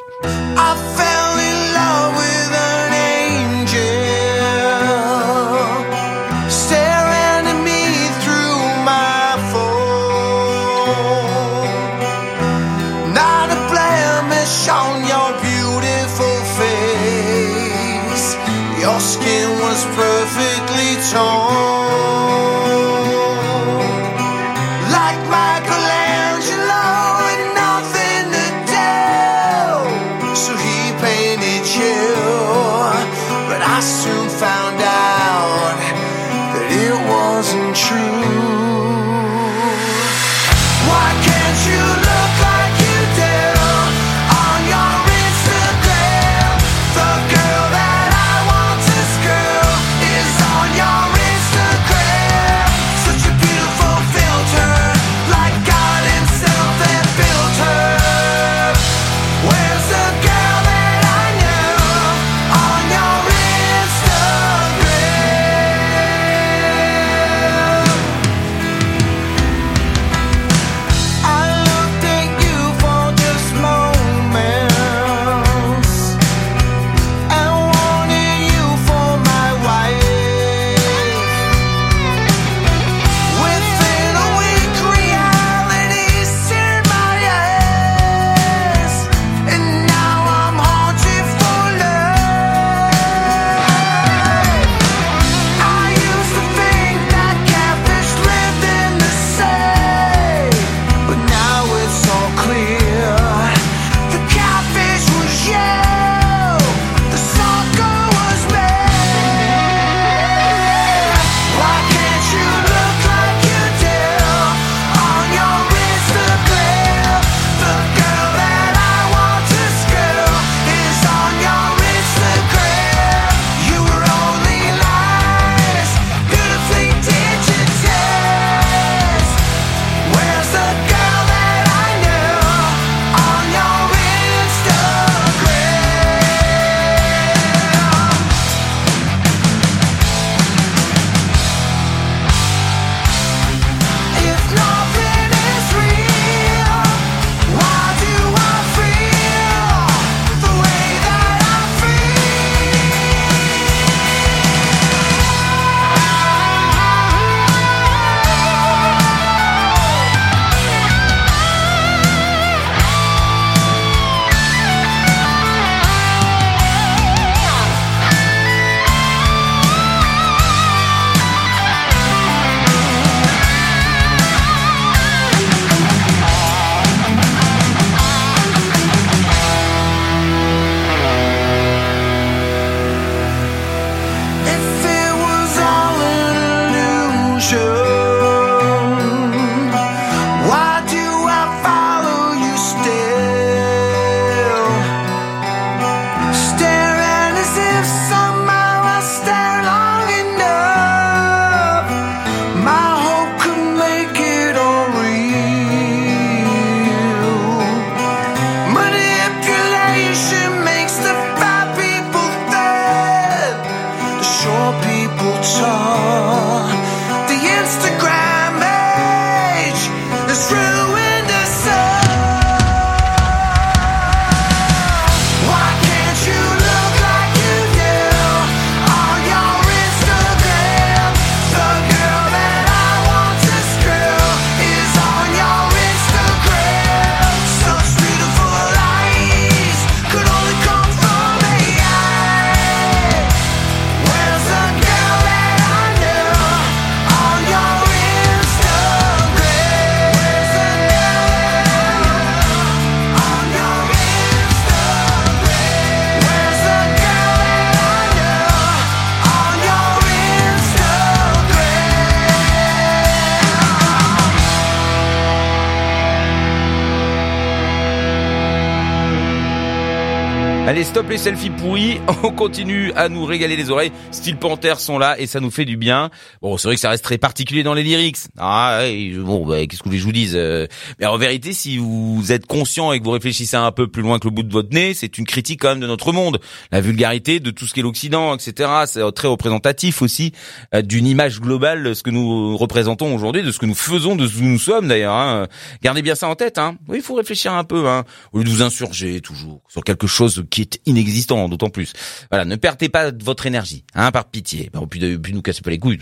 Allez, pourris. [LAUGHS] On continue à nous régaler les oreilles. Style Panthère sont là et ça nous fait du bien. Bon, c'est vrai que ça reste très particulier dans les lyrics. Ah, bon, bah, qu'est-ce que je vous dise euh, Mais en vérité, si vous êtes conscient et que vous réfléchissez un peu plus loin que le bout de votre nez, c'est une critique quand même de notre monde, la vulgarité de tout ce qui est l'Occident, etc. C'est très représentatif aussi euh, d'une image globale de ce que nous représentons aujourd'hui, de ce que nous faisons, de ce que nous sommes d'ailleurs. Hein. Gardez bien ça en tête. Hein. Oui, il faut réfléchir un peu, hein, au lieu de vous insurger toujours sur quelque chose qui est inexistant, d'autant plus. Voilà, ne perdez pas votre énergie, hein, par pitié. Bah, puis, puis nous cassez pas les couilles.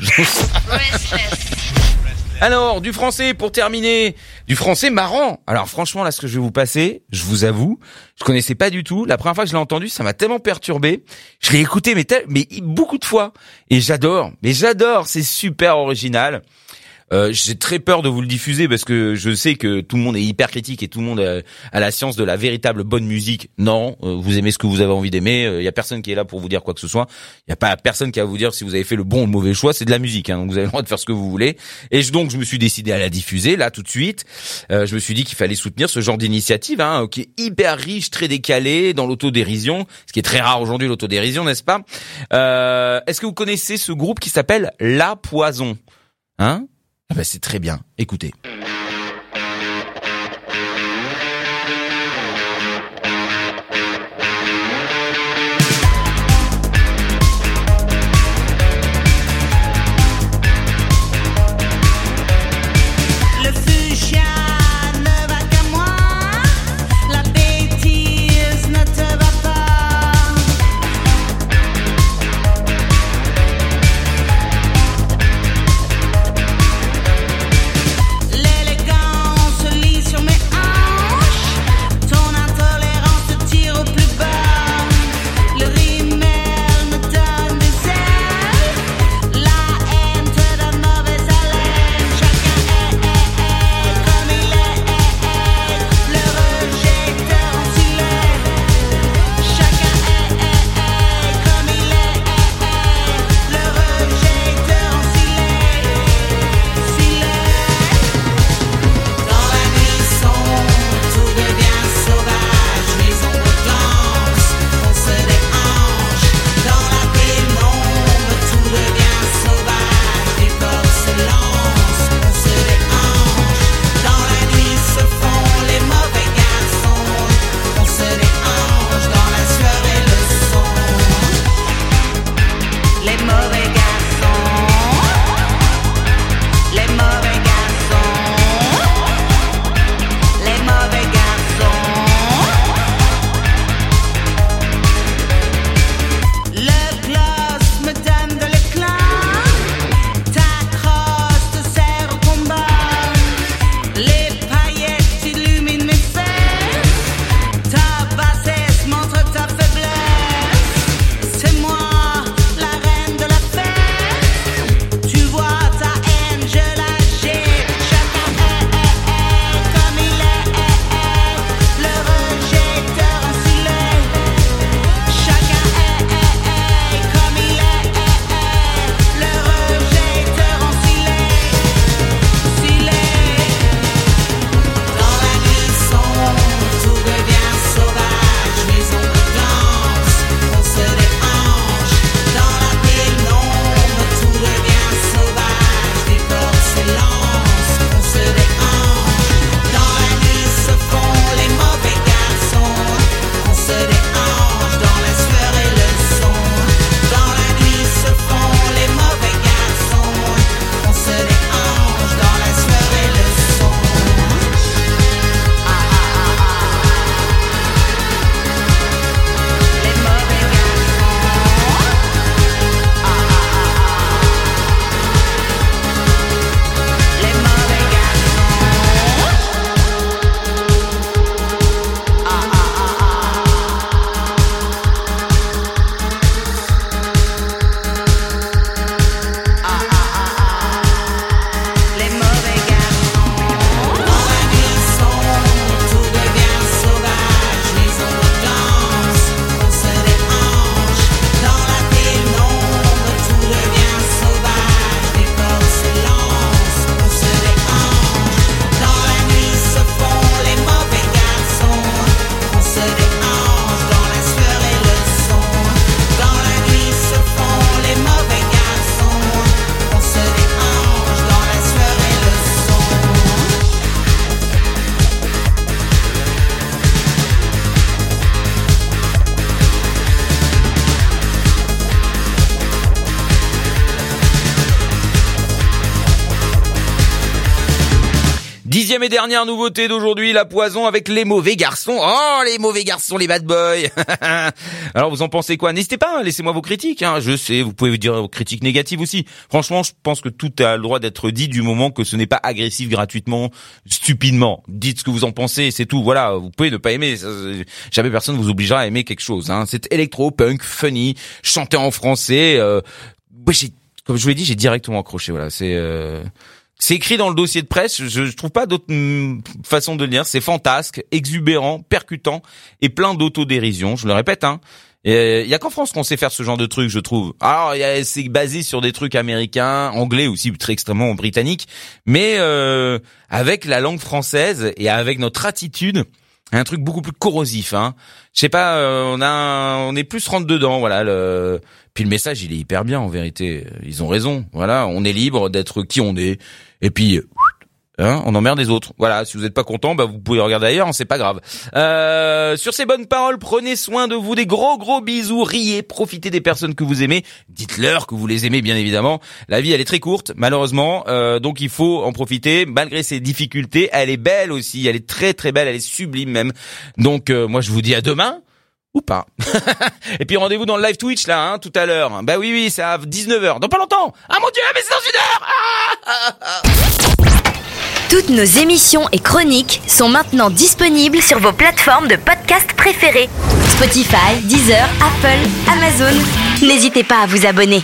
Alors, du français pour terminer, du français marrant. Alors franchement, là, ce que je vais vous passer, je vous avoue, je connaissais pas du tout. La première fois que je l'ai entendu, ça m'a tellement perturbé. Je l'ai écouté, mais, tel- mais beaucoup de fois, et j'adore. Mais j'adore, c'est super original. Euh, j'ai très peur de vous le diffuser parce que je sais que tout le monde est hyper critique et tout le monde a, a la science de la véritable bonne musique. Non, euh, vous aimez ce que vous avez envie d'aimer. Il y a personne qui est là pour vous dire quoi que ce soit. Il y a pas personne qui va vous dire si vous avez fait le bon ou le mauvais choix. C'est de la musique, hein, donc vous avez le droit de faire ce que vous voulez. Et je, donc je me suis décidé à la diffuser là tout de suite. Euh, je me suis dit qu'il fallait soutenir ce genre d'initiative hein, qui est hyper riche, très décalé dans l'autodérision, ce qui est très rare aujourd'hui l'autodérision, n'est-ce pas? Euh, Est-ce que vous connaissez ce groupe qui s'appelle La Poison? Hein? Ah bah c'est très bien. Écoutez. Dixième et dernière nouveauté d'aujourd'hui, la poison avec les mauvais garçons. Oh, les mauvais garçons, les bad boys. [LAUGHS] Alors, vous en pensez quoi? N'hésitez pas, hein, laissez-moi vos critiques. Hein. Je sais, vous pouvez vous dire vos critiques négatives aussi. Franchement, je pense que tout a le droit d'être dit du moment que ce n'est pas agressif gratuitement, stupidement. Dites ce que vous en pensez, c'est tout. Voilà, vous pouvez ne pas aimer. Jamais personne vous obligera à aimer quelque chose. Hein. C'est électro, punk, funny, chanté en français. Euh... comme je vous l'ai dit, j'ai directement accroché. Voilà, c'est. Euh... C'est écrit dans le dossier de presse. Je, je trouve pas d'autre hum, façon de le lire. C'est fantasque, exubérant, percutant et plein d'autodérision. Je le répète, hein. Il y a qu'en France qu'on sait faire ce genre de truc, je trouve. Alors, c'est basé sur des trucs américains, anglais aussi, très extrêmement britanniques, mais euh, avec la langue française et avec notre attitude, un truc beaucoup plus corrosif. Hein. Je sais pas, euh, on a, on est plus rentre dedans, voilà. Le... Puis le message, il est hyper bien en vérité. Ils ont raison. Voilà, on est libre d'être qui on est. Et puis, hein, on emmerde les autres. Voilà, si vous n'êtes pas content, bah vous pouvez regarder ailleurs, hein, c'est pas grave. Euh, sur ces bonnes paroles, prenez soin de vous, des gros gros bisous, riez, profitez des personnes que vous aimez, dites-leur que vous les aimez bien évidemment. La vie elle est très courte, malheureusement, euh, donc il faut en profiter malgré ses difficultés. Elle est belle aussi, elle est très très belle, elle est sublime même. Donc euh, moi je vous dis à demain. Ou pas. [LAUGHS] Et puis rendez-vous dans le live Twitch là, hein, tout à l'heure. Bah oui, oui, c'est à 19h. Dans pas longtemps. Ah mon dieu, mais c'est dans une heure Ah, ah, [LAUGHS] ah. Toutes nos émissions et chroniques sont maintenant disponibles sur vos plateformes de podcast préférées. Spotify, Deezer, Apple, Amazon. N'hésitez pas à vous abonner.